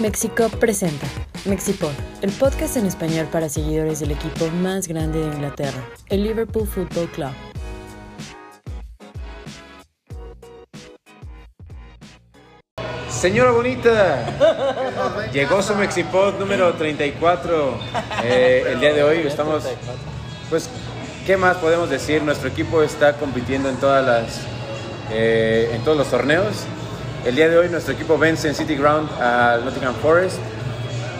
Mexico presenta Mexipod, el podcast en español para seguidores del equipo más grande de Inglaterra, el Liverpool Football Club. Señora bonita, llegó su Mexipod número 34. Eh, el día de hoy estamos, pues, ¿qué más podemos decir? Nuestro equipo está compitiendo en todas las, eh, en todos los torneos. El día de hoy nuestro equipo vence en City Ground al Nottingham Forest,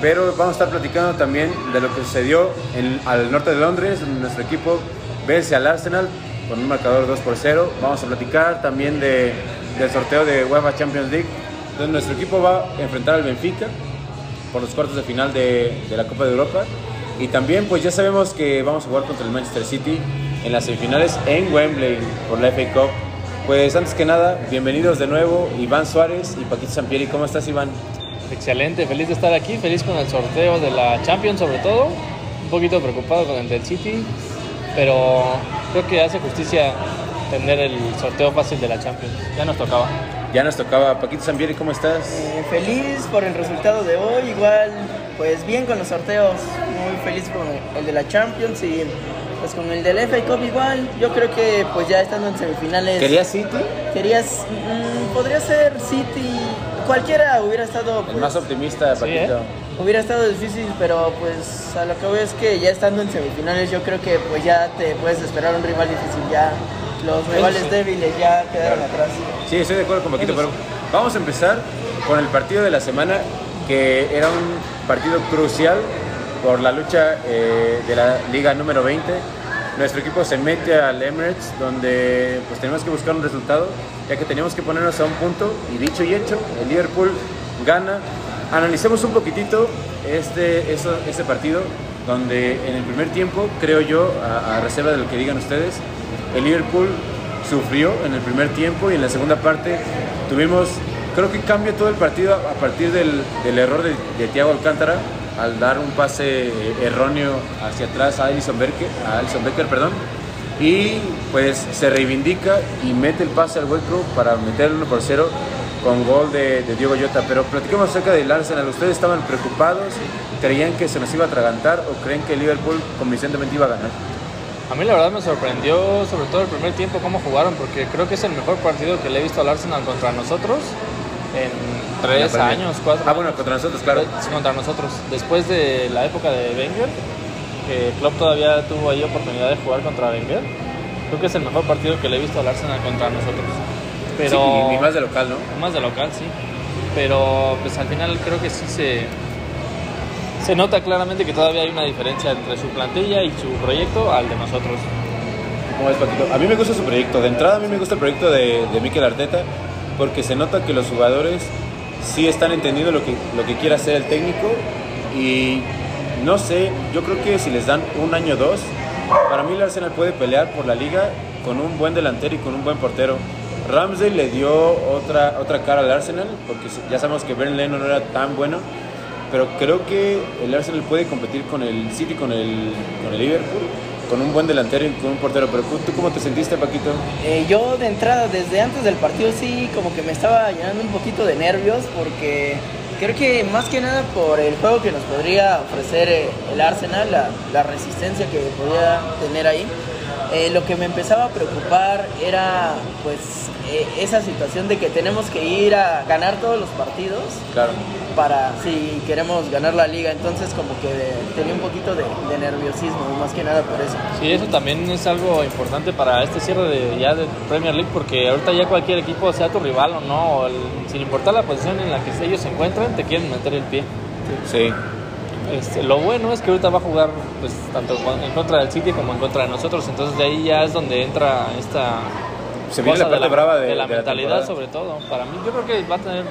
pero vamos a estar platicando también de lo que sucedió en, al norte de Londres, donde nuestro equipo vence al Arsenal con un marcador 2 por 0. Vamos a platicar también de, del sorteo de UEFA Champions League, donde nuestro equipo va a enfrentar al Benfica por los cuartos de final de, de la Copa de Europa. Y también pues ya sabemos que vamos a jugar contra el Manchester City en las semifinales en Wembley por la FA Cup. Pues antes que nada, bienvenidos de nuevo Iván Suárez y Paquito Sampieri. ¿Cómo estás Iván? Excelente, feliz de estar aquí, feliz con el sorteo de la Champions sobre todo, un poquito preocupado con el del City, pero creo que hace justicia tener el sorteo fácil de la Champions, ya nos tocaba. Ya nos tocaba. Paquito Sampieri, ¿cómo estás? Eh, feliz por el resultado de hoy, igual, pues bien con los sorteos, muy feliz con el de la Champions y pues con el del FA Cup igual, yo creo que pues ya estando en semifinales... ¿Querías City? Querías, mm, podría ser City, cualquiera hubiera estado... El pues, más optimista, Sí, Paquito. ¿eh? Hubiera estado difícil, pero pues a lo que veo es que ya estando en semifinales yo creo que pues ya te puedes esperar un rival difícil, ya los rivales sí. débiles ya quedaron atrás. Sí, estoy de acuerdo con Paquito, pero vamos a empezar con el partido de la semana, que era un partido crucial por la lucha eh, de la liga número 20. Nuestro equipo se mete al Emirates, donde pues tenemos que buscar un resultado, ya que teníamos que ponernos a un punto, y dicho y hecho, el Liverpool gana. Analicemos un poquitito este, eso, este partido, donde en el primer tiempo, creo yo, a, reserva de lo que digan ustedes, el Liverpool sufrió en el primer tiempo y en la segunda parte tuvimos, creo que cambia todo el partido a partir del, del error de, de Thiago Alcántara al dar un pase erróneo hacia atrás a Alison Becker, a Alisson Becker perdón, y pues se reivindica y mete el pase al hueco para meter el 1 por 0 con gol de, de Diego Jota. Pero platicamos acerca del Arsenal, ¿ustedes estaban preocupados? ¿Creían que se nos iba a atragantar o creen que Liverpool convincentemente iba a ganar? A mí la verdad me sorprendió sobre todo el primer tiempo cómo jugaron, porque creo que es el mejor partido que le he visto al Arsenal contra nosotros en tres años, cuatro Ah, bueno, contra nosotros, claro. Sí, contra nosotros. Después de la época de Wenger, que Klopp todavía tuvo ahí oportunidad de jugar contra Wenger, creo que es el mejor partido que le he visto al Arsenal contra nosotros. Pero Sí, y, y más de local, ¿no? más de local, sí. Pero pues al final creo que sí se se nota claramente que todavía hay una diferencia entre su plantilla y su proyecto al de nosotros. ¿Cómo es, Paquito? A mí me gusta su proyecto. De entrada, a mí me gusta el proyecto de, de Mikel Arteta porque se nota que los jugadores sí están entendiendo lo que, lo que quiere hacer el técnico y no sé, yo creo que si les dan un año o dos, para mí el Arsenal puede pelear por la liga con un buen delantero y con un buen portero. Ramsey le dio otra, otra cara al Arsenal porque ya sabemos que Ben Leno no era tan bueno, pero creo que el Arsenal puede competir con el City, con el, con el Liverpool, con un buen delantero y con un portero. Pero ¿tú cómo te sentiste, Paquito? Eh, yo de entrada, desde antes del partido sí, como que me estaba llenando un poquito de nervios porque creo que más que nada por el juego que nos podría ofrecer eh, el Arsenal, la, la resistencia que podía tener ahí. eh, lo que me empezaba a preocupar era pues eh, esa situación de que tenemos que ir a ganar todos los partidos Claro. Para si queremos ganar la liga. Entonces como que tenía un poquito de, de nerviosismo, más que nada por eso. Sí, eso también es algo importante para este cierre de, ya de Premier League, porque ahorita ya cualquier equipo, sea tu rival o no, o el- sin importar la posición en la que ellos se encuentran, te quieren meter el pie. Sí. Este, lo bueno es que ahorita va a jugar pues tanto en contra del City como en contra de nosotros, entonces de ahí ya es donde entra esta Se viene cosa la parte de la, brava de, de la de mentalidad temporada. sobre todo. Para mí yo creo que va a tener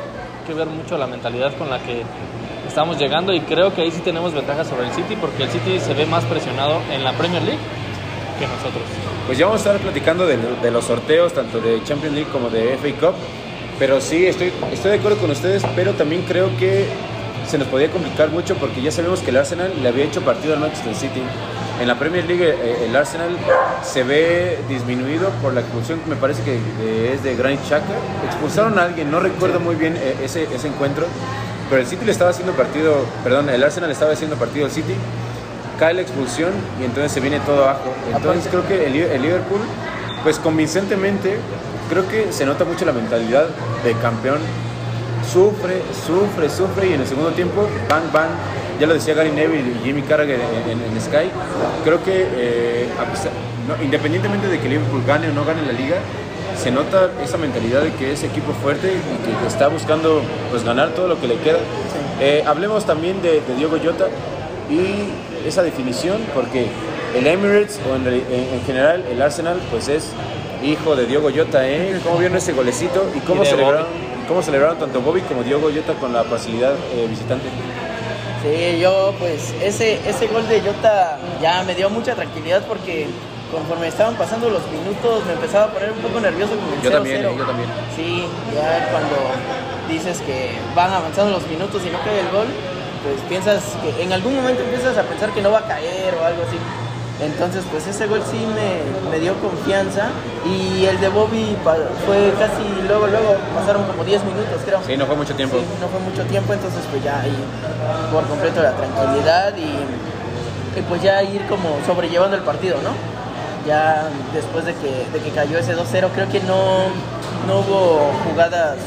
que ver mucho la mentalidad con la que estamos llegando y creo que ahí sí tenemos ventaja sobre el City porque el City se ve más presionado en la Premier League que nosotros. Pues ya vamos a estar platicando de, de los sorteos, tanto de Champions League como de FA Cup. Pero sí, estoy, estoy de acuerdo con ustedes, pero también creo que se nos podía complicar mucho porque ya sabemos que el Arsenal le había hecho partido al Manchester City. En la Premier League eh, el Arsenal se ve disminuido por la expulsión que me parece que eh, es de Granit Xhaka. Expulsaron a alguien, no recuerdo muy bien eh, ese, ese encuentro, pero el City le estaba haciendo partido, perdón, el Arsenal le estaba haciendo partido al City, cae la expulsión y entonces se viene todo abajo. Entonces creo que el, el Liverpool, pues convincentemente, creo que se nota mucho la mentalidad de campeón. Sufre, sufre, sufre y en el segundo tiempo, van, van, ya lo decía Gary Neville y Jimmy Carragher en, en- en Sky, creo que eh, a pesar- no, independientemente de que Liverpool gane o no gane la liga, se nota esa mentalidad de que es equipo fuerte y que está buscando pues ganar todo lo que le queda. Eh, hablemos también de, de Diogo Jota y esa definición, porque el Emirates o en, general el Arsenal pues es hijo de Diogo Jota, ¿eh? ¿Cómo vieron ese golecito y cómo Y celebraron, cómo celebraron tanto Bobby como Diogo Jota con la facilidad eh, visitante? Sí, yo pues ese, ese gol de Jota ya me dio mucha tranquilidad porque conforme estaban pasando los minutos me empezaba a poner un poco nervioso con el Yo 0-0. también, eh, yo también. Sí, ya cuando dices que van avanzando los minutos y no cae el gol, pues piensas que en algún momento empiezas a pensar que no va a caer o algo así. Entonces, pues ese gol sí me, me dio confianza y el de Bobby fue casi luego, luego pasaron como 10 minutos, creo. Sí, no fue mucho tiempo. Sí, no fue mucho tiempo, entonces pues ya ahí por completo la tranquilidad y, y pues ya ir como sobrellevando el partido, ¿no? Ya después de que, de que cayó ese 2-0, creo que no, no hubo jugadas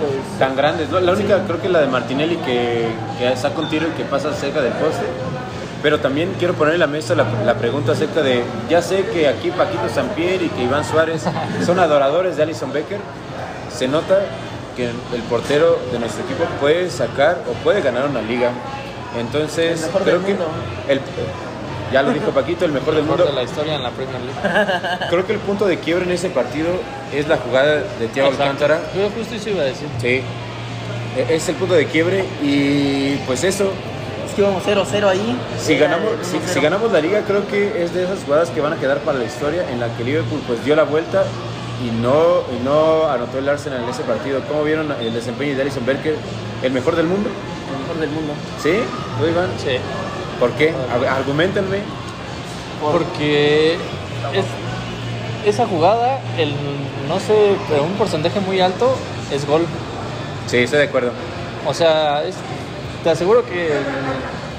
pues... Tan grandes, ¿no? La única creo que la de Martinelli que, que saca un tiro y que pasa cerca del poste. Pero también quiero poner en la mesa la, la pregunta acerca de, ya sé que aquí Paquito Sampier y que Iván Suárez son adoradores de Alison Becker, se nota que el portero de nuestro equipo puede sacar o puede ganar una liga. Entonces, El mejor creo del que mundo. el, ya lo dijo Paquito, el mejor del Mejor mundo. de la historia en la Premier League. Creo que el punto de quiebre en ese partido es la jugada de Thiago Exacto. Alcántara. Yo justo eso iba a decir. Sí, e- es el punto de quiebre y pues eso, Es que íbamos 0-0 ahí. si ganamos, si, 1-0. si ganamos la liga creo que es de esas jugadas que van a quedar para la historia en la que Liverpool pues dio la vuelta y no, y no anotó el Arsenal en ese partido. ¿Cómo vieron el desempeño de Alison Becker? ¿El mejor del mundo? El mejor del mundo. ¿Sí? ¿Tú Iván? Sí. ¿Por qué? Ar- Argumentenme. Porque es, esa jugada, el, no sé, pero un porcentaje muy alto es gol. Sí, estoy de acuerdo. O sea, es- te aseguro que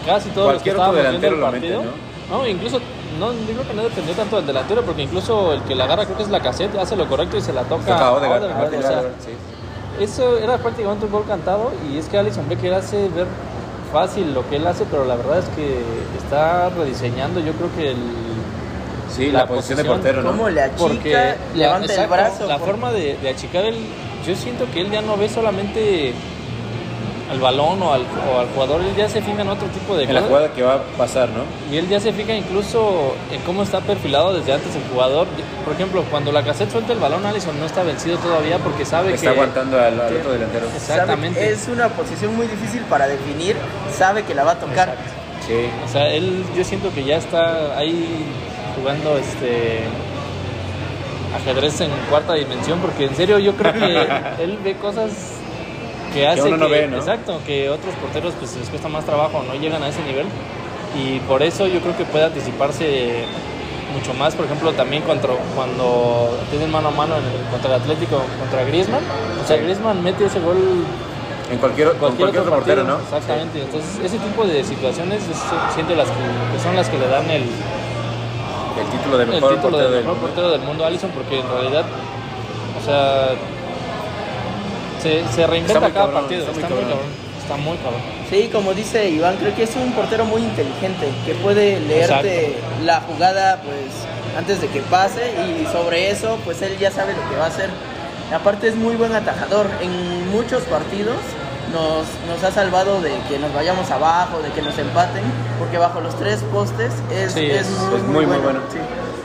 casi todos los que Cualquier otro estábamos viendo delantero el lo mete, partido, ¿no? incluso no digo que no dependió tanto del delantero porque incluso el que la agarra creo que es la cassette hace lo correcto y se la toca, Toca a Odegaard, Odegaard, a o sea, Odegaard, sí. eso era prácticamente un gol cantado y es que Alison Becker hace ver fácil lo que él hace pero la verdad es que está rediseñando yo creo que el Sí, la, La posición de posición, portero, ¿no? ¿Cómo le achica? porque la- levanta el exacto, brazo. la por- forma de, de achicar el yo siento que él ya no ve solamente al balón o al, o al jugador él ya se fija en otro tipo de En la cosas jugada que va a pasar, ¿no? y él ya se fija incluso en cómo está perfilado desde antes el jugador por ejemplo cuando la cassette suelta el balón Allison no está vencido todavía porque sabe Está que aguantando al, al otro delantero. sabe- exactamente es una posición muy difícil para definir, sabe que la va a tocar. Exacto. Sí. O sea, él yo siento que ya está ahí jugando este ajedrez en cuarta dimensión porque en serio yo creo que él ve cosas que hace uno no que- ve, ¿no? exacto, que otros porteros pues les cuesta más trabajo, no llegan a ese nivel y por eso yo creo que puede anticiparse mucho más, por ejemplo, también contra, cuando tienen mano a mano en el- contra el Atlético, contra Griezmann, o sea, Sí. Griezmann mete ese gol En cualquier, con cualquier, cualquier otro portero. ¿no? Exactamente. Entonces, ese tipo de situaciones es- siento las que, que son las que le dan el, El título de el mejor título portero de del mejor mundo. portero del mundo a Alisson porque en realidad, o sea, se, se reinventa cada cabrón, partido. está Está muy cabrón. cabrón. Está muy cabrón. Sí, como dice Iván, creo que es un portero muy inteligente, que puede leerte la jugada pues antes de que pase y sobre eso pues él ya sabe lo que va a hacer. Aparte es muy buen atajador, en muchos partidos nos, nos ha salvado de que nos vayamos abajo, de que nos empaten, porque bajo los tres postes es, Sí, es es- muy, Es muy, muy bueno. Sí.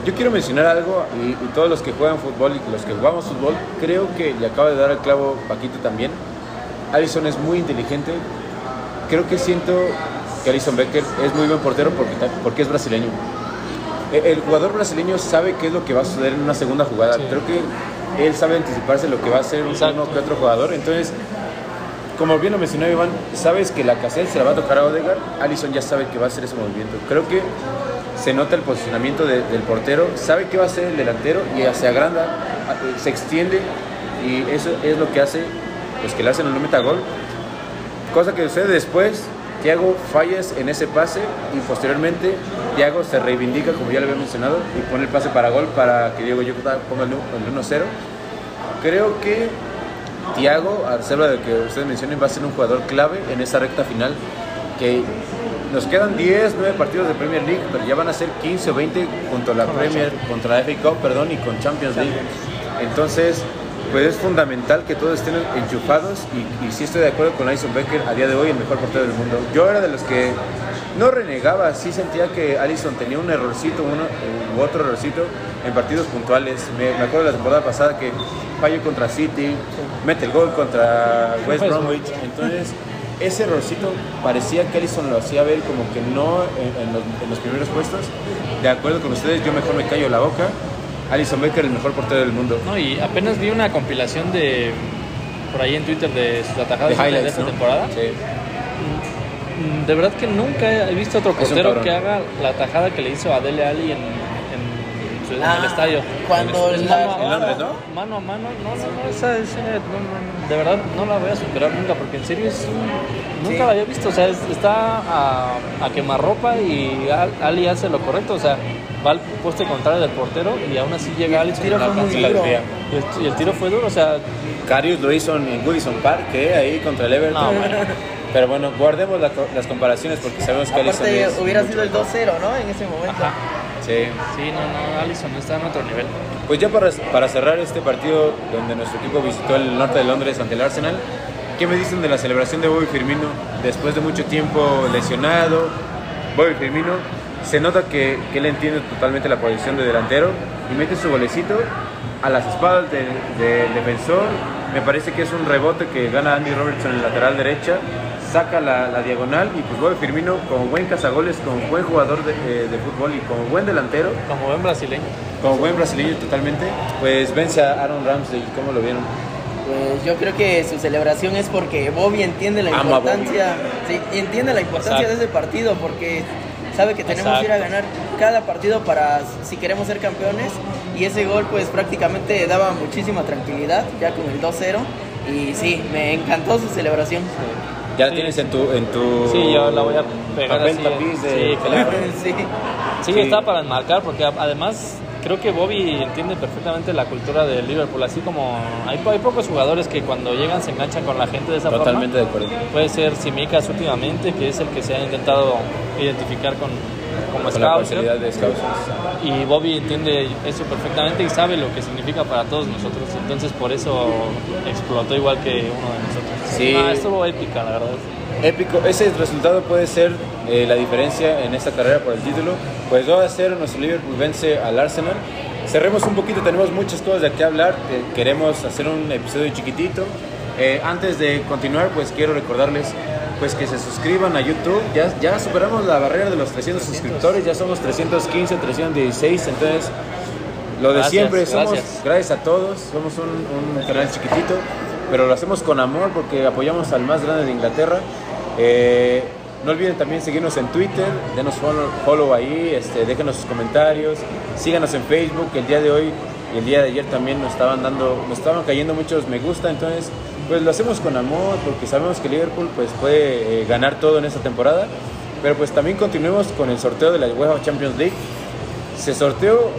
Yo quiero mencionar algo, y, y todos los que juegan fútbol y los que jugamos fútbol, creo que le acaba de dar el clavo Paquito también. Allison es muy inteligente. Creo que siento que Alison Becker es muy buen portero porque, porque es brasileño. E- El jugador brasileño sabe qué es lo que va a suceder en una segunda jugada. Sí. Creo que él sabe anticiparse lo que va a hacer Exacto. uno que otro jugador. Entonces, como bien lo mencionó Iván, sabes que la cassette se la va a tocar a Odegaard, Allison ya sabe que va a hacer ese movimiento. Creo que se nota el posicionamiento de- del portero, sabe qué va a hacer el delantero y se agranda, se extiende y eso es lo que hace pues que el Arsenal no meta gol. cosa que sucede después, Thiago fallas en ese pase y posteriormente Thiago se reivindica, como ya le había mencionado, y pone el pase para gol para que Diego Jota ponga el 1-0. Creo que Thiago, a reserva de que ustedes mencionen, va a ser un jugador clave en esa recta final que nos quedan 10, 9 partidos de Premier League, pero ya van a ser 15 o 20 contra la Premier, contra la FA Cup, perdón, y con Champions League. Entonces, pues es fundamental que todos estén enchufados y, y sí estoy de acuerdo con Alison Becker, a día de hoy el mejor portero del mundo. Yo era de los que no renegaba, sí sentía que Alison tenía un errorcito, uno u otro errorcito en partidos puntuales. Me, me acuerdo de la temporada pasada que falló contra City, mete el gol contra West Bromwich, entonces ese errorcito parecía que Allison lo hacía ver como que no en, en los, en los primeros puestos. De acuerdo con ustedes, yo mejor me callo la boca. Alison Becker, el mejor portero del mundo. No, y apenas vi una compilación de por ahí en Twitter de sus atajadas de, esta ¿no? temporada. Sí. Mm, De verdad que nunca he visto otro portero que haga la tajada que le hizo a Dele Alli en, en su- en Ah, el estadio. Cuando Es la- mano, a en Londres, mano, ¿no? mano a mano, no, no, no, esa, no, no, de verdad no la voy a superar nunca porque en serio es un- nunca Sí. la había visto, o sea, es- está a, a quemarropa y Al- Ali hace lo correcto, o sea, va al poste contrario del portero y aún así llega Ali tiro fue muy duro. y el, y el tiro fue duro, o sea, Karius lo hizo en Goodison Park, ¿eh? ahí contra el Everton. No, bueno. Pero bueno, guardemos la co- las comparaciones porque sabemos que Aparte es hubiera sido el mejor. 2-0, ¿no? En ese momento. ajá. Sí. Sí, no, no, Allison está en otro nivel. Pues ya para, para cerrar este partido donde nuestro equipo visitó el norte de Londres ante el Arsenal, ¿qué me dicen de la celebración de Bobby Firmino después de mucho tiempo lesionado? Bobby Firmino se nota que, que él entiende totalmente la posición de delantero y mete su golecito a las espaldas del del defensor. Me parece que es un rebote que gana Andy Robertson en el lateral derecha, saca la, la diagonal y pues Bobby Firmino como buen cazagoles, como buen jugador de, eh, de fútbol y como buen delantero, Como buen brasileño. como buen brasileño totalmente, pues vence a Aaron Ramsey. ¿Cómo lo vieron? Pues yo creo que su celebración es porque Bobby entiende la importancia, sí, entiende la importancia Exacto. de ese partido porque sabe que tenemos que ir a ganar cada partido para si queremos ser campeones y ese gol pues prácticamente daba muchísima tranquilidad ya con el 2-0 y sí, me encantó su celebración. Ya la Sí. tienes en tu, en tu Sí, yo la voy a pegar papel así. tapiz de Sí, claro. sí. Sí, Sí. está para enmarcar porque además creo que Bobby entiende perfectamente la cultura del Liverpool, así como hay, hay pocos jugadores que cuando llegan se enganchan con la gente de esa Totalmente de forma. acuerdo. Puede ser Simicas últimamente, que es el que se ha intentado identificar con, como Con la scout, posibilidad creo. de scouts. y Bobby entiende eso perfectamente y sabe lo que significa para todos nosotros, entonces por eso explotó igual que uno de nosotros. Sí. Ah, estuvo épica, la verdad. Épico, ese resultado puede ser eh, la diferencia en esta carrera por el título. Pues 2 a 0 nuestro Liverpool vence al Arsenal. Cerremos un poquito, tenemos muchas cosas de qué hablar. eh, queremos hacer un episodio chiquitito. Eh, antes de continuar, pues quiero recordarles pues que se suscriban a YouTube. Ya, ya superamos la barrera de los 300 suscriptores, ya somos 315, 316. Entonces, lo de Gracias, siempre, somos, gracias. gracias a todos, somos un, un canal chiquitito, pero lo hacemos con amor porque apoyamos al más grande de Inglaterra. Eh, no olviden también seguirnos en Twitter, denos follow, follow ahí, este, déjenos sus comentarios, síganos en Facebook, el día de hoy y el día de ayer también nos estaban dando, nos estaban cayendo muchos me gusta, entonces pues lo hacemos con amor porque sabemos que Liverpool pues puede eh, ganar todo en esta temporada, pero pues también continuemos con el sorteo de la UEFA Champions League. Se sorteó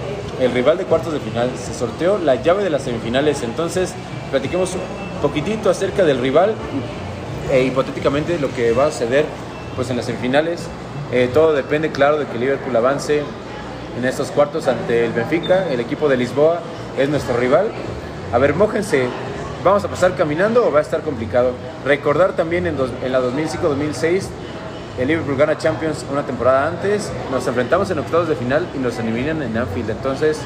el rival de cuartos de final, se sorteó la llave de las semifinales, entonces platiquemos un poquitito acerca del rival e hipotéticamente lo que va a suceder pues en las semifinales. Eh, todo depende claro de que Liverpool avance en estos cuartos ante el Benfica, el equipo de Lisboa es nuestro rival. A ver, mójense, ¿vamos a pasar caminando o va a estar complicado? Recordar también en, dos- en la 2005-2006 el Liverpool gana Champions una temporada antes, nos enfrentamos en octavos de final y nos eliminan en Anfield. Entonces,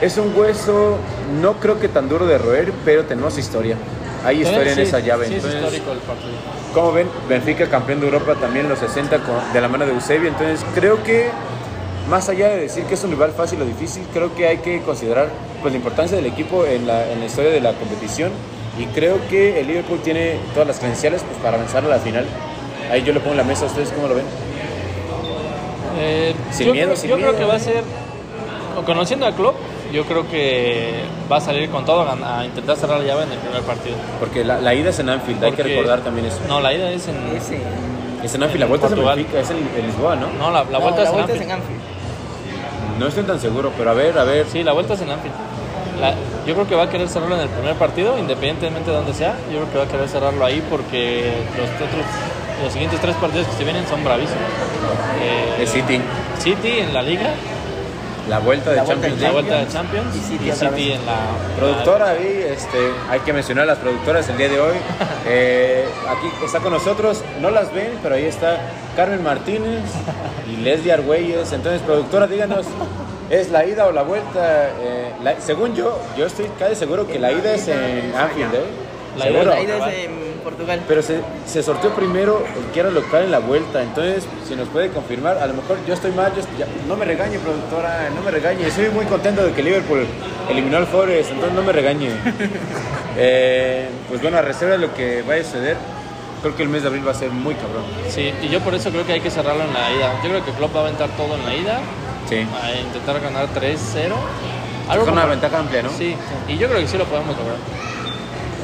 es un hueso, no creo que tan duro de roer, pero tenemos historia. Hay historia en esa llave. Sí, es histórico el partido. como ven, Benfica campeón de Europa también en los 60 con- de la mano de Eusebio. Entonces, creo que más allá de decir que es un rival fácil o difícil, creo que hay que considerar pues, la importancia del equipo en la, en la historia de la competición. Y creo que el Liverpool tiene todas las credenciales pues, para avanzar a la final. Ahí yo le pongo en la mesa a ustedes, ¿cómo lo ven? Eh, Sin yo miedo, creo, sin yo miedo. creo que va a ser, o conociendo a Klopp, yo creo que va a salir con todo a, a intentar cerrar la llave en el primer partido. Porque la, la ida es en Anfield, hay que recordar también eso. No, la ida es en. Ese. Es en Anfield, la vuelta es en Portugal. Benfica, es en, en Lisboa, ¿no? No, la, la No, vuelta la es en vuelta es en Anfield. No estoy tan seguro, pero a ver, a ver. Sí, la vuelta es en Anfield. La- yo creo que va a querer cerrarlo en el primer partido, independientemente de donde sea. Yo creo que va a querer cerrarlo ahí porque los otros, los siguientes tres partidos que se vienen son bravísimos. Eh, El City, City en la Liga, la vuelta de La vuelta Champions la vuelta de Champions Y City y en la Productora ahí, este, hay que mencionar a las productoras el día de hoy. Eh, aquí está con nosotros, no las ven, pero ahí está Carmen Martínez y Leslie Argüelles. Entonces, productora, díganos, ¿es la ida o la vuelta? Eh, la- según yo, yo estoy casi seguro que la ida es en Anfield, ¿eh? La ida Seguro. La ida es en Portugal. Pero se, se sorteó primero el que era local en la vuelta, entonces si nos puede confirmar, a lo mejor yo estoy mal, yo- ya- no me regañe productora, no me regañe, estoy muy contento de que Liverpool eliminó al Forest, entonces no me regañe. Eh, pues bueno, a reserva de lo que vaya a suceder, creo que el mes de abril va a ser muy cabrón. Sí, y yo por eso creo que hay que cerrarlo en la ida. Yo creo que Klopp va a aventar todo en la ida, Sí. a intentar ganar 3-0. Con una como- ventaja amplia, ¿no? Sí, y yo creo que sí lo podemos lograr.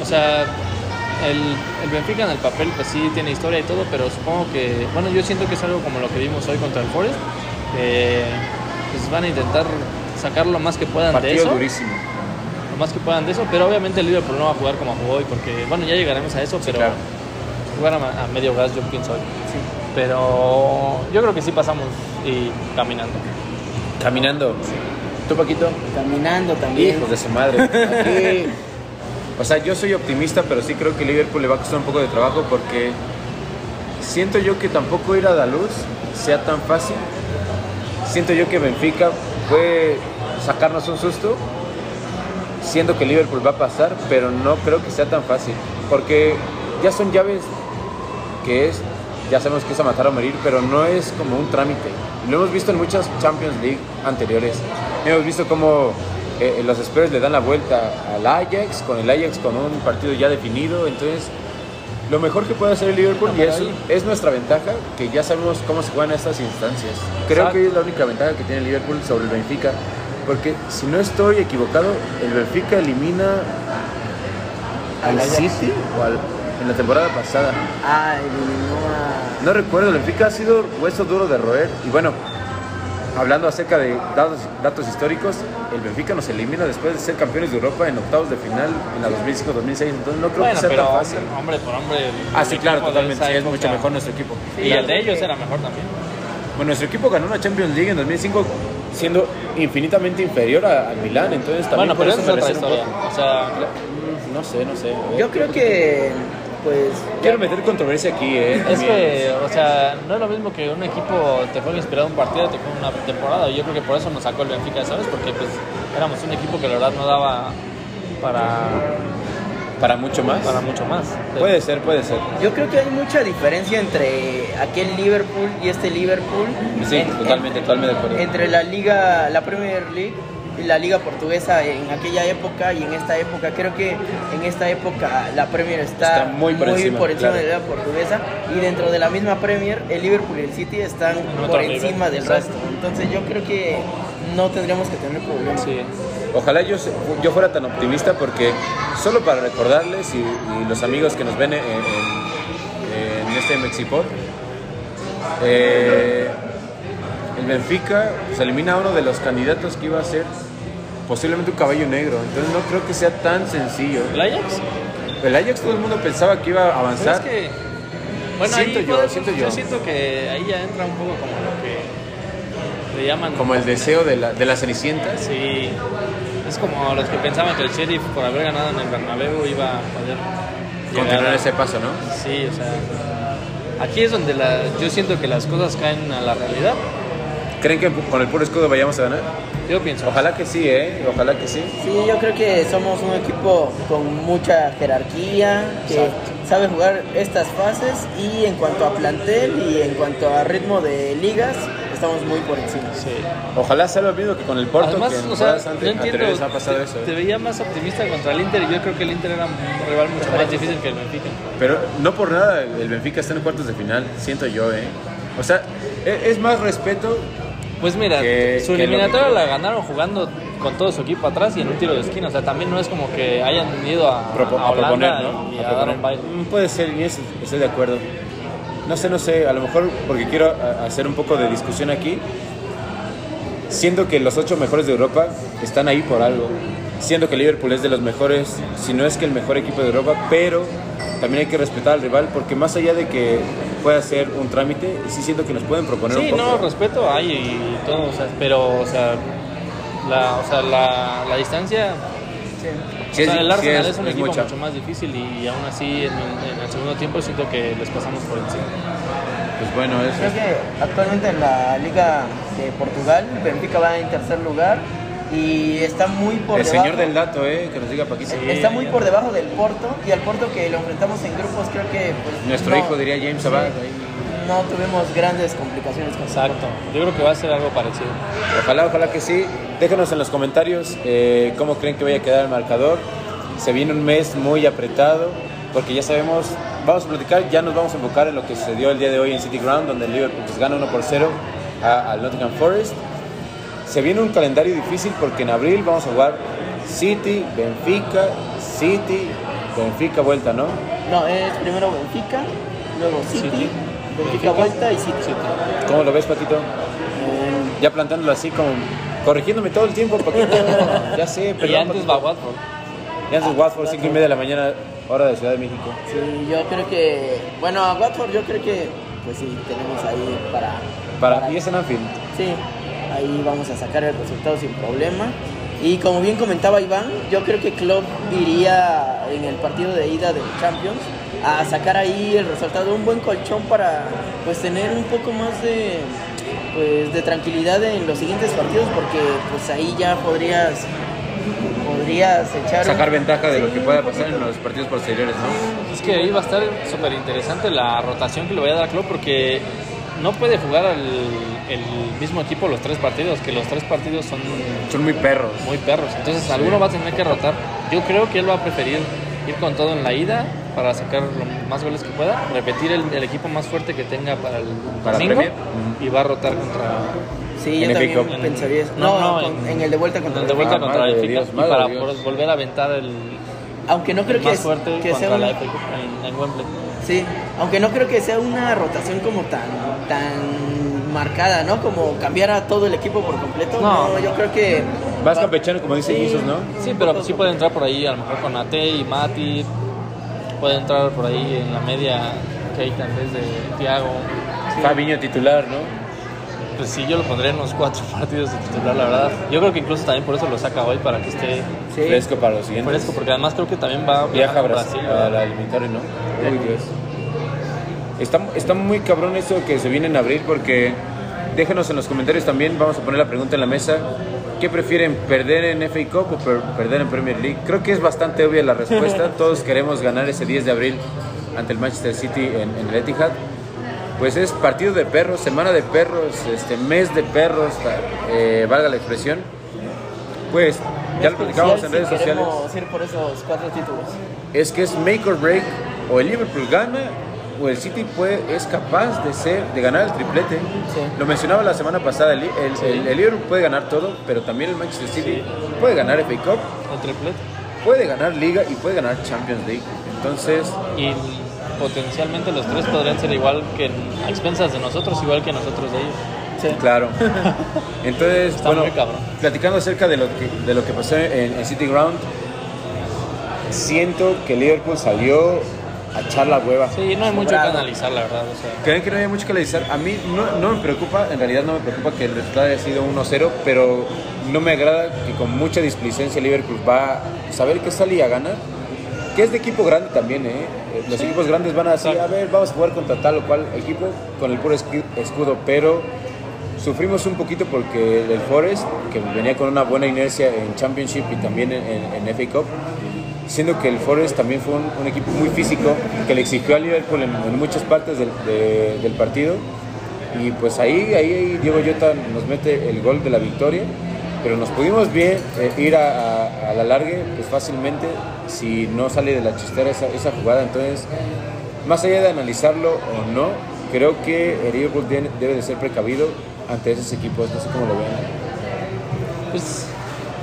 O sea, el, el Benfica en el papel pues sí tiene historia y todo, pero supongo que, bueno, yo siento que es algo como lo que vimos hoy contra el Forest, que pues van a intentar sacar lo más que puedan de Partido eso, durísimo. lo más que puedan de eso, pero obviamente el Liverpool no va a jugar como jugó hoy, porque, bueno, ya llegaremos a eso, pero claro. jugar a, a medio gas yo pienso hoy. Pero yo creo que sí pasamos y caminando. Caminando. ¿Tú, Paquito? Caminando también. Hijos de su madre. Aquí, o sea, yo soy optimista, pero sí creo que Liverpool le va a costar un poco de trabajo porque siento yo que tampoco ir a la luz sea tan fácil. Siento yo que Benfica puede sacarnos un susto, siendo que Liverpool va a pasar, pero no creo que sea tan fácil. Porque ya son llaves que es, ya sabemos que es a matar o morir, pero no es como un trámite. Lo hemos visto en muchas Champions League anteriores. Hemos visto cómo eh, los Spurs le dan la vuelta al Ajax, con el Ajax con un partido ya definido. Entonces, lo mejor que puede hacer el Liverpool, y eso es nuestra ventaja, que ya sabemos cómo se juegan estas instancias. Creo Exacto. que es la única ventaja que tiene el Liverpool sobre el Benfica. Porque si no estoy equivocado, el Benfica elimina al. City o al- en la temporada pasada. Ah, eliminó a. No recuerdo, el Benfica ha sido hueso duro de roer. Y bueno, hablando acerca de datos, datos históricos, el Benfica nos elimina después de ser campeones de Europa en octavos de final en la 2005-2006. Entonces no creo Bueno, que sea pero tan fácil. hombre por hombre. Ah, sí, claro, totalmente. sí, es mucho mejor nuestro equipo. Y el de ellos era mejor también. Bueno, nuestro equipo ganó una Champions League en 2005 siendo infinitamente inferior a- al Milán. Entonces también Bueno, por pero eso esa es me otra historia. poco. O sea, No sé, no sé. Yo creo que. Pues. Quiero meter controversia aquí, ¿eh? es que, o sea, no es lo mismo que un equipo te juegue inspirado un partido, te juegue una temporada. Yo creo que por eso nos sacó el Benfica, ¿sabes? Porque pues éramos un equipo que la verdad no daba para, Para mucho más. para mucho más. Puede ser, puede ser. Yo creo que hay mucha diferencia entre aquel Liverpool y este Liverpool. Sí, En- totalmente, totalmente de acuerdo. entre la liga, la Premier League la liga portuguesa en aquella época y en esta época. Creo que en esta época la Premier está, Está muy por encima, claro. de la liga portuguesa y dentro de la misma Premier el Liverpool y el City están por nivel, encima del exacto. resto. Entonces yo creo que no tendríamos que tener problemas. Sí. Ojalá yo, se- yo fuera tan optimista porque solo para recordarles y, y los amigos que nos ven en, en- en este Mexipod, eh, el Benfica se elimina a uno de los candidatos que iba a ser posiblemente un caballo negro. Entonces no creo que sea tan sencillo. ¿El Ajax? El Ajax todo el mundo pensaba que iba a Pero avanzar. es que. Bueno, Siento ahí yo, siento yo. yo siento que ahí ya entra un poco como lo que le llaman. Como el deseo de la, de la Cenicienta. Sí. Es como los que pensaban que el Sheriff, por haber ganado en el Bernabéu, iba a poder. Continuar a- ese paso, ¿no? Sí, o sea. Aquí es donde la, yo siento que las cosas caen a la realidad. ¿Creen que con el puro escudo vayamos a ganar? Yo pienso. Ojalá que sí, ¿eh? Ojalá que sí. Sí, yo creo que somos un equipo con mucha jerarquía, que sabe jugar estas fases y en cuanto a plantel y en cuanto a ritmo de ligas, estamos muy por encima. Sí. Ojalá sea lo mismo que con el Porto, Además, que en o sea, no entiendo. ha pasado te, eso. ¿eh? te veía más optimista contra el Inter y yo creo que el Inter era un rival mucho más difícil que el Benfica. Pero no por nada el Benfica está en cuartos de final, siento yo, ¿eh? O sea, e- es más respeto. Pues mira, Que- su lo eliminatoria que- la ganaron jugando con todo su equipo atrás y en un tiro de esquina. O sea, también no es como que hayan ido a, Propo- a a Holanda proponer, ¿no? y A a, dar un baile. Mm, Puede ser, y eso, estoy de acuerdo. No sé, no sé, a lo mejor porque quiero hacer un poco de discusión aquí. Siendo que los ocho mejores de Europa están ahí por algo. Siendo que Liverpool es de los mejores, si no es que el mejor equipo de Europa, pero también hay que respetar al rival porque más allá de que pueda ser un trámite, sí siento que nos pueden proponer Sí, un no, poco. respeto hay y todo, o sea, pero, o sea, la, o sea, la, la distancia Sí, o sea, es- el sí Arsenal es- es, un es equipo mucho más difícil y aún así en, en el segundo tiempo siento que les pasamos por encima. Pues bueno, Creo eso. que actualmente en la Liga de Portugal, Benfica va en tercer lugar y está muy por El debajo. señor del dato, eh, que nos diga Paquito. Está muy por debajo del Porto y al Porto que lo enfrentamos en grupos creo que pues, Nuestro no- hijo diría James sí, Abad. No tuvimos grandes complicaciones con Exacto, yo creo que va a ser algo parecido. Ojalá, ojalá que sí. Déjenos en los comentarios eh, cómo creen que vaya a quedar el marcador. Se viene un mes muy apretado porque ya sabemos, vamos a platicar, ya nos vamos a enfocar en lo que sucedió el día de hoy en City Ground, donde el Liverpool pues, gana 1 por 0 a- al Nottingham Forest. Se viene un calendario difícil porque en abril vamos a jugar City, Benfica, City, Benfica vuelta, ¿no? No, es primero Benfica, luego City, City. Benfica vuelta y City. ¿Cómo lo ves, Paquito? Eh, Ya plantándolo así como corrigiéndome todo el tiempo, Paquito. ya sé, Y perdón. antes va Watford. Y antes Watford, 5 y media de la mañana, hora de Ciudad de México. sí, yo creo que, bueno, a Watford yo creo que, pues sí, tenemos ahí para... Para, y es en Anfield. Sí, ahí vamos a sacar el resultado sin problema. Y como bien comentaba Iván, yo creo que Klopp iría en el partido de ida del Champions a sacar ahí el resultado, un buen colchón para pues tener un poco más de pues de tranquilidad en los siguientes partidos porque pues ahí ya podrías podrías echar Sacar ventaja de lo que pueda pasar en los partidos posteriores, ¿no? Es que ahí va a estar súper interesante la rotación que le vaya a dar Klopp porque no puede jugar al, el mismo equipo los tres partidos, que los tres partidos son Son muy perros. muy perros. Entonces alguno va a tener que rotar. Yo creo que él va a preferir ir con todo en la ida para sacar lo más goles que pueda, repetir el, el equipo más fuerte que tenga para el Para domingo Premier. y va a rotar contra Sí, yo En también pensaría eso. No, No, no, con- en- en, el de vuelta contra el de vuelta Ah, contra madre el de Benfica Dios, y madre para Dios. volver a aventar el, Aunque no creo que, más fuerte que sea una, la en, en Wembley. Sí, aunque no creo que sea una rotación como tan tan marcada, ¿no? Como cambiar a todo el equipo por completo. No. No, yo creo que Vas va- campechano, como dice Sí. Jesus, ¿no? Sí, pero sí puede entrar por ahí, a lo mejor con Ate y Mati. Puede entrar por ahí en la media Keita en vez de Thiago. Fabiño titular, ¿no? Pues sí, yo lo pondría en los cuatro partidos de titular, la verdad. Yo creo que incluso también por eso lo saca hoy, para que esté Sí. Fresco para los siguientes. fresco, porque además creo que también va Viaja a Brasil, a ¿verdad? la eliminatoria, ¿no? Uy, Dios. Está, está muy cabrón eso que se viene en abril porque déjenos en los comentarios también, vamos a poner la pregunta en la mesa. ¿Qué prefieren, perder en FA Cup o per- perder en Premier League? Creo que es bastante obvia la respuesta. Todos queremos ganar ese 10 de abril ante el Manchester City en, en el Etihad. Pues es partido de perros, semana de perros, este mes de perros, eh, valga la expresión. Pues ya lo platicamos en redes si sociales ir por esos cuatro títulos. es que es make or break. O el Liverpool gana o el City puede, es capaz de ser de ganar el triplete. Sí. Lo mencionaba la semana pasada, el, el- el- el Liverpool puede ganar todo, pero también el Manchester City puede ganar FA Cup, El triplete. puede ganar Liga y puede ganar Champions League. Entonces, Y potencialmente los tres podrían ser igual que a expensas de nosotros, igual que nosotros de ellos. Sí. claro. Entonces, Está bueno, platicando acerca de lo que, de lo que pasó en, en City Ground, siento que Liverpool salió a echar la hueva. Sí, no hay mucho que analizar, la verdad. O sea, ¿Creen que no hay mucho que analizar? A mí no, no me preocupa, en realidad no me preocupa que el resultado haya sido 1-0, pero no me agrada que con mucha displicencia Liverpool va a saber que salía a ganar. Que es de equipo grande también, ¿eh? Los equipos grandes van a decir, Exacto. a ver, vamos a jugar contra tal o cual equipo con el puro escu- escudo, pero sufrimos un poquito porque el Forest, que venía con una buena inercia en Championship y también en, en- en FA Cup, siendo que el Forest también fue un, equipo muy físico que le exigió a Liverpool en, en muchas partes del, de- del partido. Y pues ahí, ahí, Diego Jota nos mete el gol de la victoria. Pero nos pudimos bien eh, ir a, la largue pues fácilmente si no sale de la chistera esa, jugada. Entonces más allá de analizarlo o no creo que el Liverpool debe de ser precavido ante esos equipos no sé cómo lo ven pues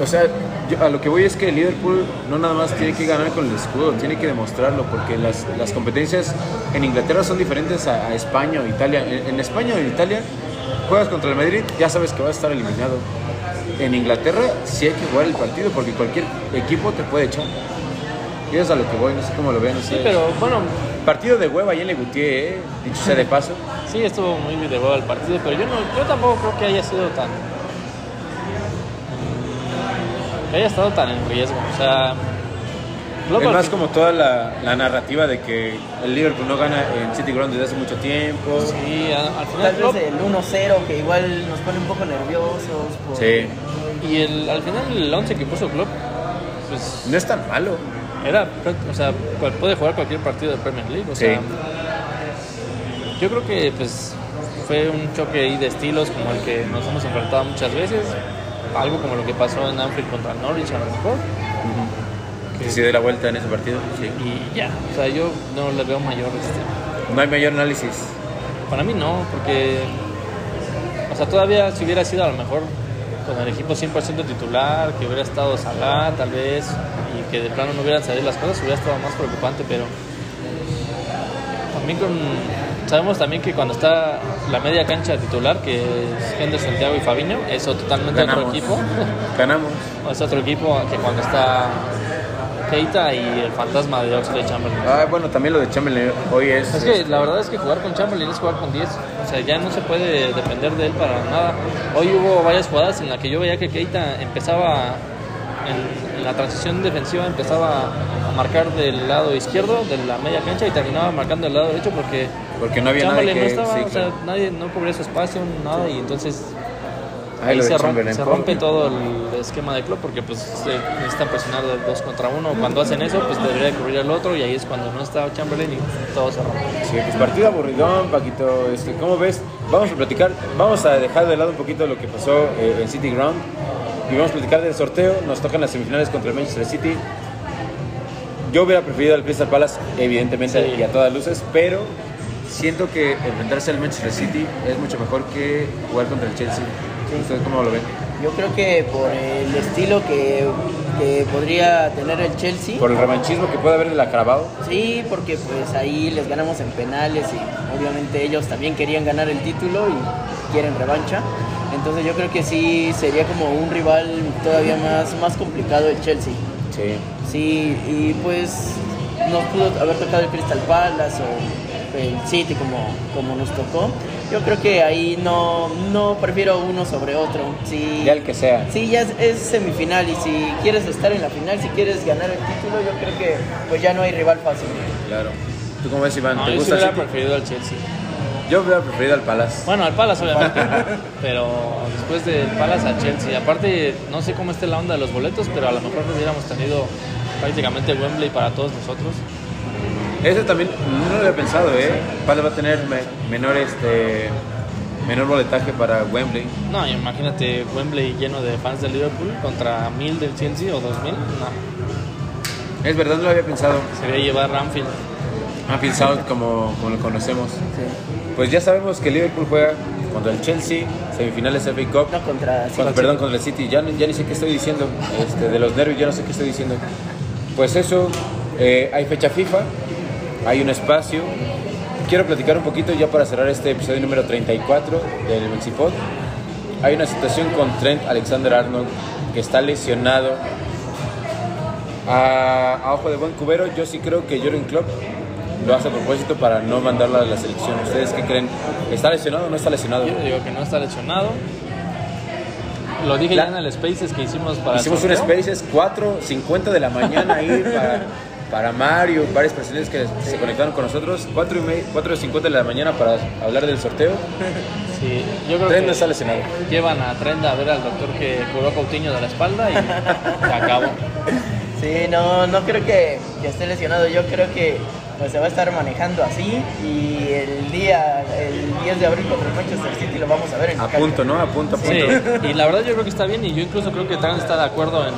O sea, yo a lo que voy es que el Liverpool no nada más tiene que ganar con el escudo, tiene que demostrarlo, porque las, las competencias en Inglaterra son diferentes a, a España o Italia. En, en España o en Italia juegas contra el Madrid, ya sabes que vas a estar eliminado. En Inglaterra sí hay que jugar el partido, porque cualquier equipo te puede echar. Y es a lo que voy, no sé cómo lo vean Sí, pero bueno, Partido de hueva en Le Gutier, ¿eh? dicho sea de paso. sí estuvo muy de huevo el partido, pero yo, no, yo tampoco creo que haya sido tan. Que haya estado tan en riesgo. O sea. Es más como toda la, la narrativa de que el Liverpool no gana en City Ground desde hace mucho tiempo. Sí, a- al final Tal Klopp- vez el 1-0 que igual nos pone un poco nerviosos. por- Sí, Y el, al final el 11 que puso Klopp, pues no es tan malo. era, o sea, puede jugar cualquier partido de Premier League. O Sí. sea, yo creo que pues fue un choque ahí de estilos como el que nos hemos enfrentado muchas veces. Algo como lo que pasó en Anfield contra el Norwich a lo mejor. Que se dé la vuelta en ese partido. Sí. Y ya, o sea, yo no le veo mayor. Este, No hay mayor análisis. para mí no, porque, o sea, todavía si hubiera sido a lo mejor con el equipo 100% titular, que hubiera estado Salah tal vez, y que de plano no hubieran salido las cosas, hubiera estado más preocupante, pero también con, sabemos también que cuando está la media cancha titular, que es Henderson, Santiago y Fabiño, es totalmente otro Ganamos. equipo, Ganamos. es otro equipo que cuando está Keita y el fantasma de Oxlade Chamberlain. Ah, bueno, también lo de Chamberlain hoy es. Es que la verdad es que jugar con Chamberlain es jugar con 10. O sea, ya no se puede depender de él para nada. Hoy hubo varias jugadas en las que yo veía que Keita empezaba en, en la transición defensiva, empezaba a marcar del lado izquierdo de la media cancha y terminaba marcando del lado derecho porque Porque no había nadie que. no estaba, sí, o sea, claro. nadie no cubría su espacio, nada y entonces ahí lo de se, rompe, se rompe todo el esquema de club porque pues se necesitan presionar de dos contra uno. Cuando hacen eso, pues debería de cubrir el otro y ahí es cuando no está Chamberlain y todo se rompe. Sí, pues partido aburridón, Paquito. Este, ¿Cómo ves? Vamos a platicar, vamos a dejar de lado un poquito lo que pasó eh, en City Ground y vamos a platicar del sorteo. Nos tocan las semifinales contra el Manchester City. Yo hubiera preferido al Crystal Palace, evidentemente, Sí. y a todas luces, pero siento que enfrentarse al Manchester City es mucho mejor que jugar contra el Chelsea. ¿Ustedes cómo lo ven? Yo creo que por el estilo que, que podría tener el Chelsea. Por el revanchismo que puede haber de la Carabao. Sí, porque pues ahí les ganamos en penales y obviamente ellos también querían ganar el título y quieren revancha. Entonces yo creo que sí sería como un rival todavía más, más complicado el Chelsea. Sí. Sí, y pues nos pudo haber tocado el Crystal Palace o el City como, como nos tocó. Yo creo que ahí no, no prefiero uno sobre otro. Sí, Ya el que sea. Sí, ya es, es semifinal y si quieres estar en la final, si quieres ganar el título, yo creo que pues ya no hay rival fácil. Claro. ¿Tú cómo ves, Iván? No, ¿Te yo sí gusta el hubiera preferido al Chelsea. Yo hubiera preferido al Palace. Bueno, al Palace obviamente, pero después del Palace a Chelsea. Aparte, no sé cómo esté la onda de los boletos, pero a lo mejor hubiéramos tenido prácticamente Wembley para todos nosotros. Eso también no lo había pensado, ¿eh? Palace va a tener me- menor, este, menor boletaje para Wembley. No, imagínate Wembley lleno de fans del Liverpool contra mil del Chelsea o dos mil. No, Es verdad, no lo había pensado. sería llevar Anfield. Anfield South como, como lo conocemos. Pues ya sabemos que Liverpool juega contra el Chelsea, semifinales FA Cup. No contra Contra- City. perdón, contra el City. Ya, ni- ya ni sé qué estoy diciendo. Este, de los nervios ya no sé qué estoy diciendo. Pues eso, eh, hay fecha FIFA, hay un espacio. Quiero platicar un poquito ya para cerrar este episodio número 34 del Mexipod. Hay una situación con Trent Alexander Arnold que está lesionado. A, a ojo de buen cubero, yo sí creo que Jurgen Klopp lo hace a propósito para no mandarla a la selección. ¿Ustedes qué creen? ¿Está lesionado o no está lesionado? Yo digo que no está lesionado. Lo dije La- ya en el Spaces que hicimos para el Hicimos un. Spaces 4.50 de la mañana ahí para, para Mario, varios presidentes que se conectaron con nosotros. 4 y me- 4.50 de la mañana para hablar del sorteo. Sí, yo creo Trent que está lesionado. llevan a Trent a ver al doctor que curó a Coutinho de la espalda y se acabó. Sí, no, no creo que, que esté lesionado. Yo creo que pues, se va a estar manejando así y el día, el 10 de abril contra el Manchester City lo vamos a ver en A punto, ¿no? A punto, a punto. Sí, y la verdad yo creo que está bien y yo incluso creo que Trent está de acuerdo en,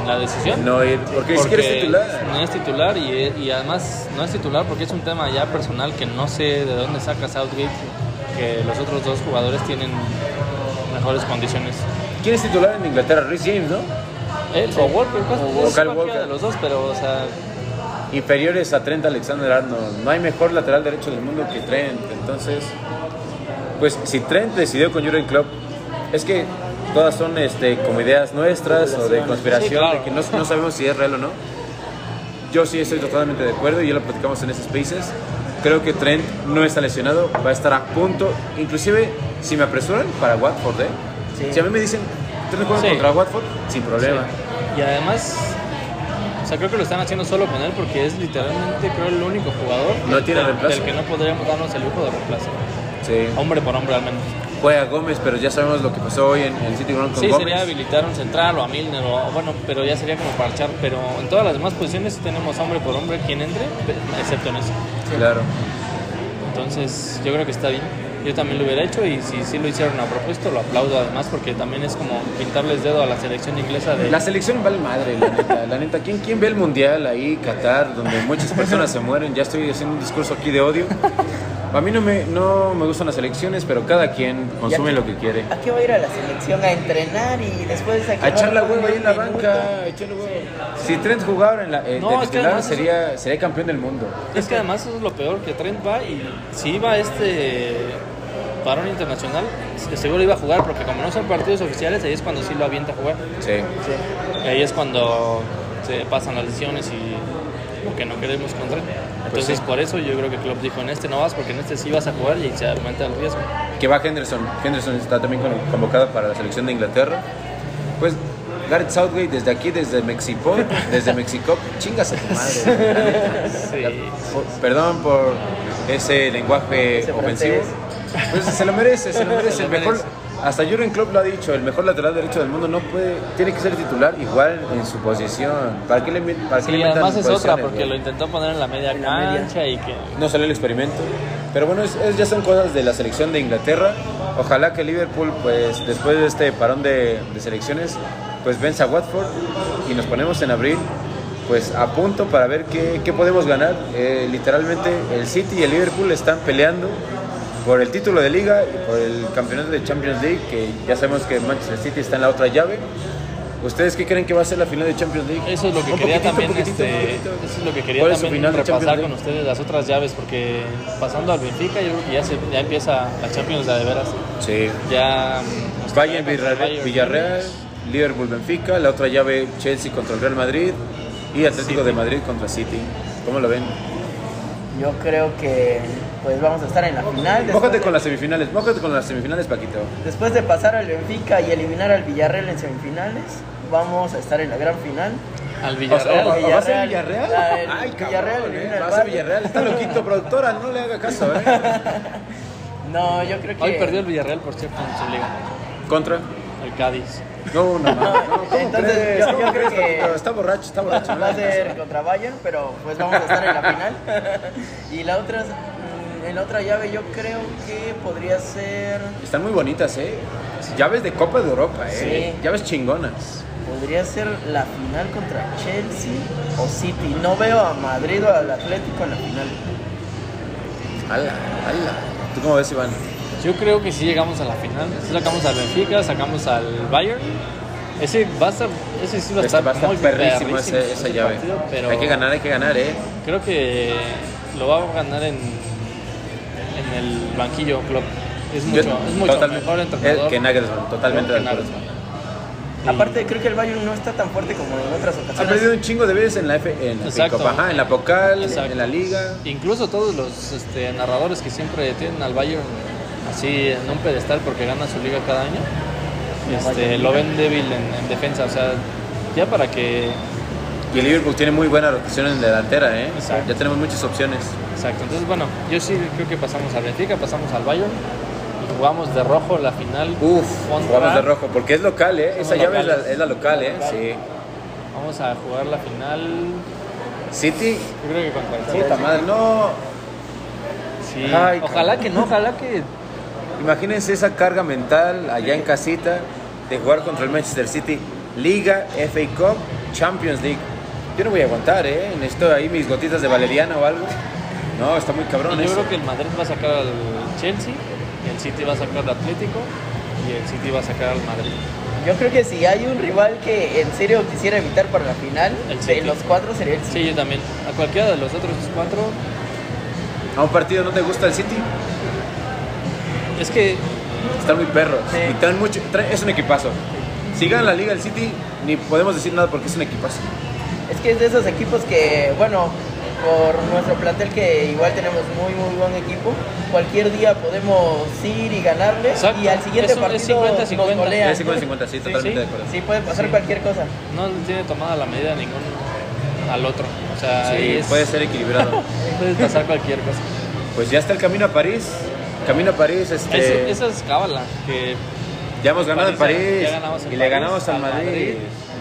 en la decisión. No ir, porque siquiera es titular. No es titular y, y además no es titular porque es un tema ya personal que no sé de dónde saca Southgate que los otros dos jugadores tienen mejores condiciones. ¿Quién es titular en Inglaterra? Rhys James, ¿no? Él o Walker, pues, O cualquiera Walker. de los dos, pero, o sea, inferiores a Trent Alexander Arnold. No hay mejor lateral derecho del mundo que Trent. Entonces, pues si Trent decidió con Jurgen Klopp, es que todas son este, como ideas nuestras o de conspiración, Sí, claro. de que no, no sabemos si es real o no. Yo sí estoy totalmente de acuerdo y ya lo platicamos en esos spaces. Creo que Trent no está lesionado, va a estar a punto. Inclusive, si me apresuran para Watford, ¿eh? Sí. Si a mí me dicen, Trent juega Sí. contra Watford, sin problema. y además, o sea, creo que lo están haciendo solo con él porque es literalmente, creo, el único jugador No tiene del, reemplazo. del que no podríamos darnos el lujo de reemplazo. Sí. Hombre por hombre al menos. Juega Gómez, pero ya sabemos lo que pasó hoy en, en City Ground con Sí, Gómez. sería habilitar un central o a Milner, o bueno, pero ya sería como parchar. Pero en todas las demás posiciones sí tenemos hombre por hombre quien entre, excepto en eso. Claro. Entonces, yo creo que está bien. Yo también lo hubiera hecho y si sí lo hicieron a propósito, lo aplaudo además porque también es como pintarles dedo a la selección inglesa de... La selección vale madre, la neta. La neta, ¿quién, quién ve el mundial ahí, Qatar, donde muchas personas se mueren? Ya estoy haciendo un discurso aquí de odio. A mí no me, no me gustan las elecciones, pero cada quien consume ¿Y a lo que quiere. ¿A qué va a ir a la selección? A entrenar y después a, A echar la hueva ahí en la banca, a hueva. Si Trent jugara en la, eh, No, de es que titular, sería, sería campeón del mundo. Es que además eso es lo peor, que Trent va y si iba este parón internacional, que seguro iba a jugar porque como no son partidos oficiales, ahí es cuando sí lo avienta a jugar. Sí. Y ahí es cuando se pasan las lesiones y lo que no queremos con Trent. Entonces Pues sí. por eso yo creo que Klopp dijo en este no vas porque en este sí vas a jugar y se aumenta el riesgo. Que va Henderson. Henderson está también con- convocado para la selección de Inglaterra. Pues Gareth Southgate desde aquí, desde México, desde México, chingas a tu madre. Sí. Perdón por ese lenguaje ofensivo. Pues se lo merece, se lo merece. Se lo el mejor, merece. Hasta Jurgen Klopp lo ha dicho, el mejor lateral derecho del mundo no puede, tiene que ser titular igual en su posición. ¿Para qué le, inven- para qué Sí, le inventan además es otra porque güey? lo intentó poner en la media En la media. cancha y que no salió el experimento. Pero bueno, es- es- ya son cosas de la selección de Inglaterra. Ojalá que Liverpool, pues después de este parón de, de selecciones, pues venza a Watford y nos ponemos en abril, pues a punto para ver qué, qué podemos ganar. Eh, literalmente el City y el Liverpool están peleando por el título de liga y por el campeonato de Champions League, que ya sabemos que Manchester City está en la otra llave. ¿Ustedes qué creen que va a ser la final de Champions League? Eso es lo que Un quería también, este, eso es lo que quería ¿Cuál es su también repasar con ustedes las otras llaves, porque pasando al Benfica yo creo que ya, se, ya empieza la Champions de, de veras. Sí. Ya mm, Bayern, Villarreal, Villarreal, Liverpool, Benfica, la otra llave Chelsea contra el Real Madrid y Atlético City. de Madrid contra City. ¿Cómo lo ven? Yo creo que pues vamos a estar en la final. Mójate de- con las semifinales, mójate con las semifinales, Paquito. Después de pasar al Benfica y eliminar al Villarreal en semifinales, vamos a estar en la gran final. Al O Villarreal. sea. ¿Va a ser Villarreal? El Ay, Villarreal cabrón, eh, a. Villarreal. Está loquito, productora, no le haga caso, ¿eh? No, yo creo que. Hoy perdió el Villarreal, por cierto, en su liga. Contra. El Cádiz. No, no, no. no ¿cómo Entonces, crees? yo- ¿Cómo yo creo crees, que-? Está borracho, está borracho. Va a ser contra Bayern, pero pues vamos a estar en la final. y la otra, mm, en la otra llave yo creo que podría ser, Están muy bonitas, ¿eh? Llaves de Copa de Europa, ¿eh? Sí. Llaves chingonas. podría ser la final contra Chelsea o City. No veo a Madrid o al Atlético en la final. Ala, ala. ¿Tú cómo ves, Iván? Yo creo que sí llegamos a la final. Sí sacamos al Benfica, sacamos al Bayern. Ese va a estar, ese sí va a Está estar, va a estar muy perrísimo ese- esa ese llave. partido, pero Hay que ganar, hay que ganar, ¿eh? Creo que lo va a ganar en, en el banquillo Klopp. Es mucho, Yo- es mucho totalmente- mejor entrenador que Nagelsmann, totalmente que de acuerdo. Y- Aparte, creo que el Bayern no está tan fuerte como en otras Ha ocasiones. perdido un chingo de veces en la F, en la Exacto. Copa, ajá, en la Pocal, Exacto. en la Liga. Incluso todos los este, narradores que siempre tienen al Bayern así en un pedestal porque gana su liga cada año, este, lo ven débil en, en defensa. O sea, ya para que. Y el Liverpool tiene muy buena rotación en delantera, ¿eh? Exacto. Ya tenemos muchas opciones. Exacto. Entonces, bueno, yo sí creo que pasamos al Benfica, pasamos al Bayern y jugamos de rojo la final. Uf, contra- jugamos de rojo, porque es local, ¿eh? Esa llave es la, locales. es la local, ¿eh? Local. Sí. Vamos a jugar la final. City, Yo creo que contra el City. puta madre, no. Sí. Ay, ojalá cabrón. que no, ojalá que. Imagínense esa carga mental allá en casita de jugar contra el Manchester City, Liga, FA Cup, Champions League. Yo no voy a aguantar, ¿eh? Necesito ahí mis gotitas de valeriana o algo. No, está muy cabrón Y yo eso. creo que el Madrid va a sacar al Chelsea, y el City va a sacar al Atlético y el City va a sacar al Madrid. Yo creo que si hay un rival que en serio quisiera evitar para la final, El de los cuatro sería el City. Sí, yo también. A cualquiera de los otros cuatro. ¿A un partido no te gusta el City? Es que Están muy perros. Sí. Y traen mucho, traen- es un equipazo. Si gana la liga el City, ni podemos decir nada porque es un equipazo. Es que es de esos equipos que, bueno, por nuestro plantel que igual tenemos muy, muy buen equipo, cualquier día podemos ir y ganarle Exacto. y al siguiente Es un- es partido 50-50. nos golean. Es 50-50, sí, totalmente sí. de acuerdo. Sí, puede pasar Sí. cualquier cosa. no tiene tomada la medida ningún al otro. O sea, Sí, es- puede ser equilibrado. puede pasar cualquier cosa. pues ya está el camino a París. Camino a París, este, Es- esa es cábala. Que ya hemos ganado en París, París ya ganamos en y le ganamos al Madrid. Madrid.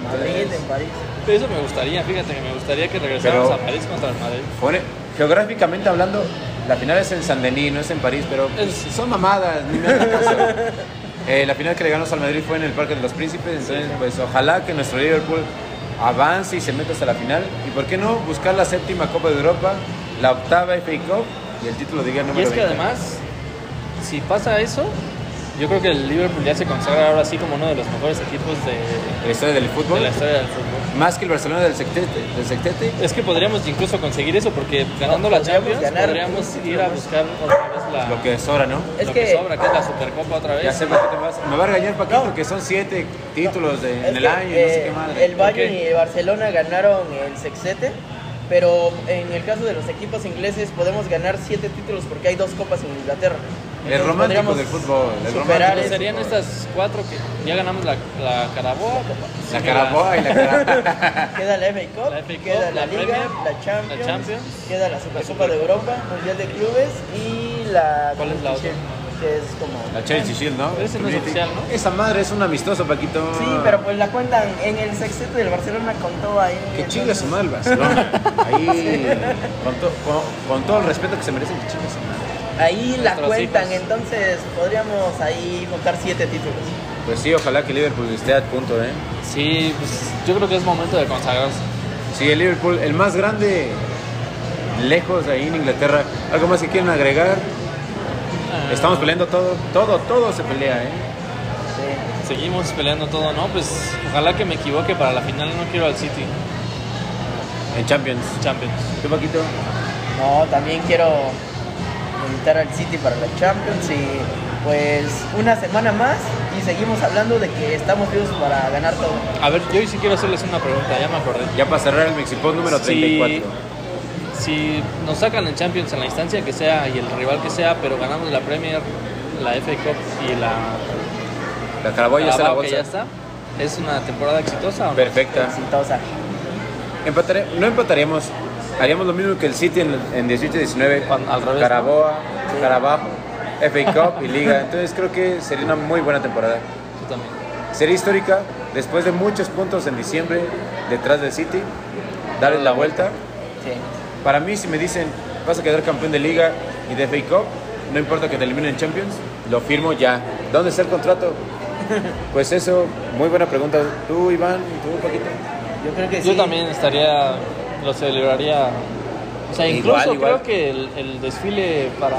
Madrid, en París. eso me gustaría, fíjate que me gustaría que regresáramos a París contra el Madrid. Geográficamente hablando, la final es en San Denis, no es en París, pero pues, Es- son mamadas, ni me. Eh, la final que le ganamos al Madrid fue en el Parque de los Príncipes, entonces pues ojalá que nuestro Liverpool avance y se meta hasta la final. Y por qué no buscar la séptima Copa de Europa, la octava FA Cup y el título de liga número Y es que 20. además, si pasa eso, yo creo que el Liverpool ya se consagra ahora sí como uno de los mejores equipos de, la historia del de fútbol, la historia del fútbol. más que el Barcelona del Sectete, del Sectete. Es que podríamos incluso conseguir eso porque ganando la Champions ganar podríamos ir a buscar otra vez la, Lo que sobra, ¿no? Es lo que- que sobra, que es la Supercopa otra vez. Ya sé, Paquito, vas- me va a regañar Paquito No. que son siete títulos de- en el que, año, y no sé eh, qué madre. El Bayern y el Barcelona ganaron el sextete, pero en el caso de los equipos ingleses podemos ganar siete títulos porque hay dos copas en Inglaterra. El romántico del fútbol, el romántico eso. serían estas cuatro que ya ganamos la, la Caraboa, La Caraboa y la Cara. Queda la FA Cup, La FA Cup, queda la, la Liga, Premier, la Champions, la Champions, queda la Supercopa Supercopa. de Europa, Mundial de Clubes y la ¿Cuál es la otra? Que es como La Chelsea Shield, ¿no? Ese no es oficial, ¿no? Esa madre es un amistoso, Paquito. Sí, pero pues la cuentan en el sextete del Barcelona contó ahí. Que entonces- chinga su madre el Barcelona. Ahí, con, to- con- con todo el respeto que se merecen, que chinga su madre. Ahí la cuentan, hijos. entonces podríamos ahí contar siete títulos. Pues sí, ojalá que Liverpool esté a punto, ¿eh? Sí, pues yo creo que es momento de consagrarse. Sí, el Liverpool, el más grande, lejos ahí en Inglaterra. ¿Algo más que quieren agregar? Ah, Estamos peleando todo, todo, todo se pelea, ¿eh? Sí. Seguimos peleando todo, ¿no? Pues ojalá que me equivoque para la final. No quiero al City En Champions. Champions. ¿Tú, Paquito? No, también quiero invitar al City para la Champions y pues una semana más y seguimos hablando de que estamos vivos para ganar todo. A ver, yo sí quiero hacerles una pregunta, ya me acordé. Ya para cerrar el Mexipod número Si- 34. Si nos sacan en Champions en la instancia que sea y el rival que sea, pero ganamos la Premier, la FA Cup y la La Caraboa ya está la Carabao, bolsa. ya está, ¿es una temporada exitosa o no? Perfecta. Exitosa. Empatare- no empataríamos, haríamos lo mismo que el City en, en 18-19, Cuando- al revés, Caraboa, Carabajo, FA Cup y Liga. Entonces creo que sería una muy buena temporada. Tú también. Sería histórica, después de muchos puntos en diciembre detrás del City, darle la vuelta. Sí. Para mí, si me dicen, vas a quedar campeón de Liga y de FA Cup, no importa que te eliminen en Champions, lo firmo ya. ¿Dónde está el contrato? Pues eso, muy buena pregunta. ¿Tú, Iván? ¿Tú, Paquito? Yo creo que sí. Yo también estaría, lo celebraría. O sea, incluso Igual, igual. creo que el, el desfile para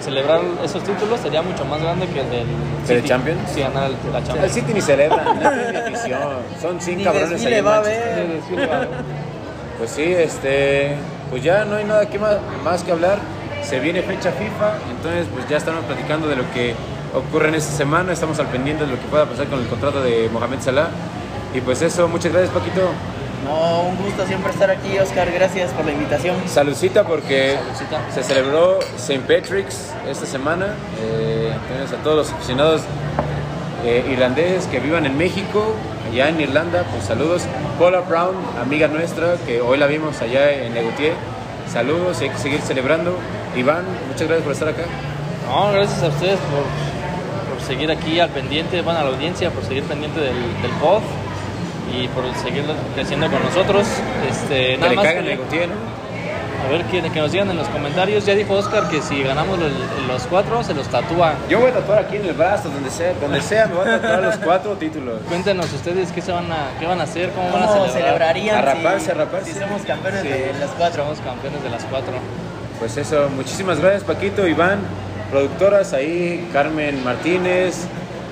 celebrar esos títulos sería mucho más grande que el del ¿Que el City, Champions? Si ganara el- la El Champions. City ni celebra, ni afición. Son 100 Ni cabrones ahí va a. Sí, va. Pues sí, este, pues ya no hay nada que más, más que hablar. Se viene fecha FIFA, entonces pues ya estamos platicando de lo que ocurre en esta semana, estamos al pendiente de lo que pueda pasar con el contrato de Mohamed Salah. Y pues eso, muchas gracias Paquito. No, un gusto siempre estar aquí, Oscar. Gracias por la invitación. Saludcita porque se celebró St. Patrick's esta semana. Eh, a todos los aficionados eh, irlandeses que vivan en México, allá en Irlanda, pues saludos. Paula Brown, amiga nuestra, que hoy la vimos allá en Legutier. Saludos hay que seguir celebrando. Iván, muchas gracias por estar acá. No, gracias a ustedes por, por seguir aquí al pendiente, bueno, a la audiencia, por seguir pendiente del, del pod y por seguir creciendo con nosotros. Este, Que nada le más caigan que- en Legutier, ¿no? A ver que, que nos digan en los comentarios. Ya dijo Oscar que si ganamos los, los cuatro, se los tatúa. Yo voy a tatuar aquí en el brazo, donde sea, donde sea, me voy a tatuar los cuatro títulos. Cuéntenos ustedes qué, se van a, qué van a hacer, cómo van a ¿Cómo celebrar. celebrarían Arraparse, si, arraparse. si somos campeones Sí. de las cuatro? Somos campeones de las cuatro. Pues eso, muchísimas gracias Paquito, Iván, productoras ahí, Carmen Martínez,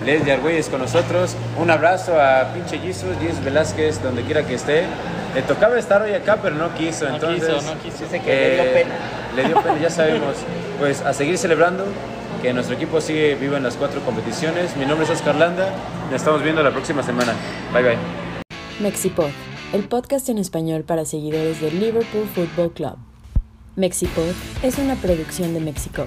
Leslie Argüelles con nosotros. Un abrazo a pinche Jesus, Jesus Velázquez, donde quiera que esté. Le tocaba estar hoy acá, pero no quiso. No entonces, quiso, no quiso. Dice que le dio eh, pena. Le dio pena, ya sabemos. Pues a seguir celebrando, que nuestro equipo sigue vivo en las cuatro competiciones. Mi nombre es Oscar Landa. Nos estamos viendo la próxima semana. Bye bye. Mexipod, el podcast en español para seguidores del Liverpool Football Club. Mexipod es una producción de Mexico.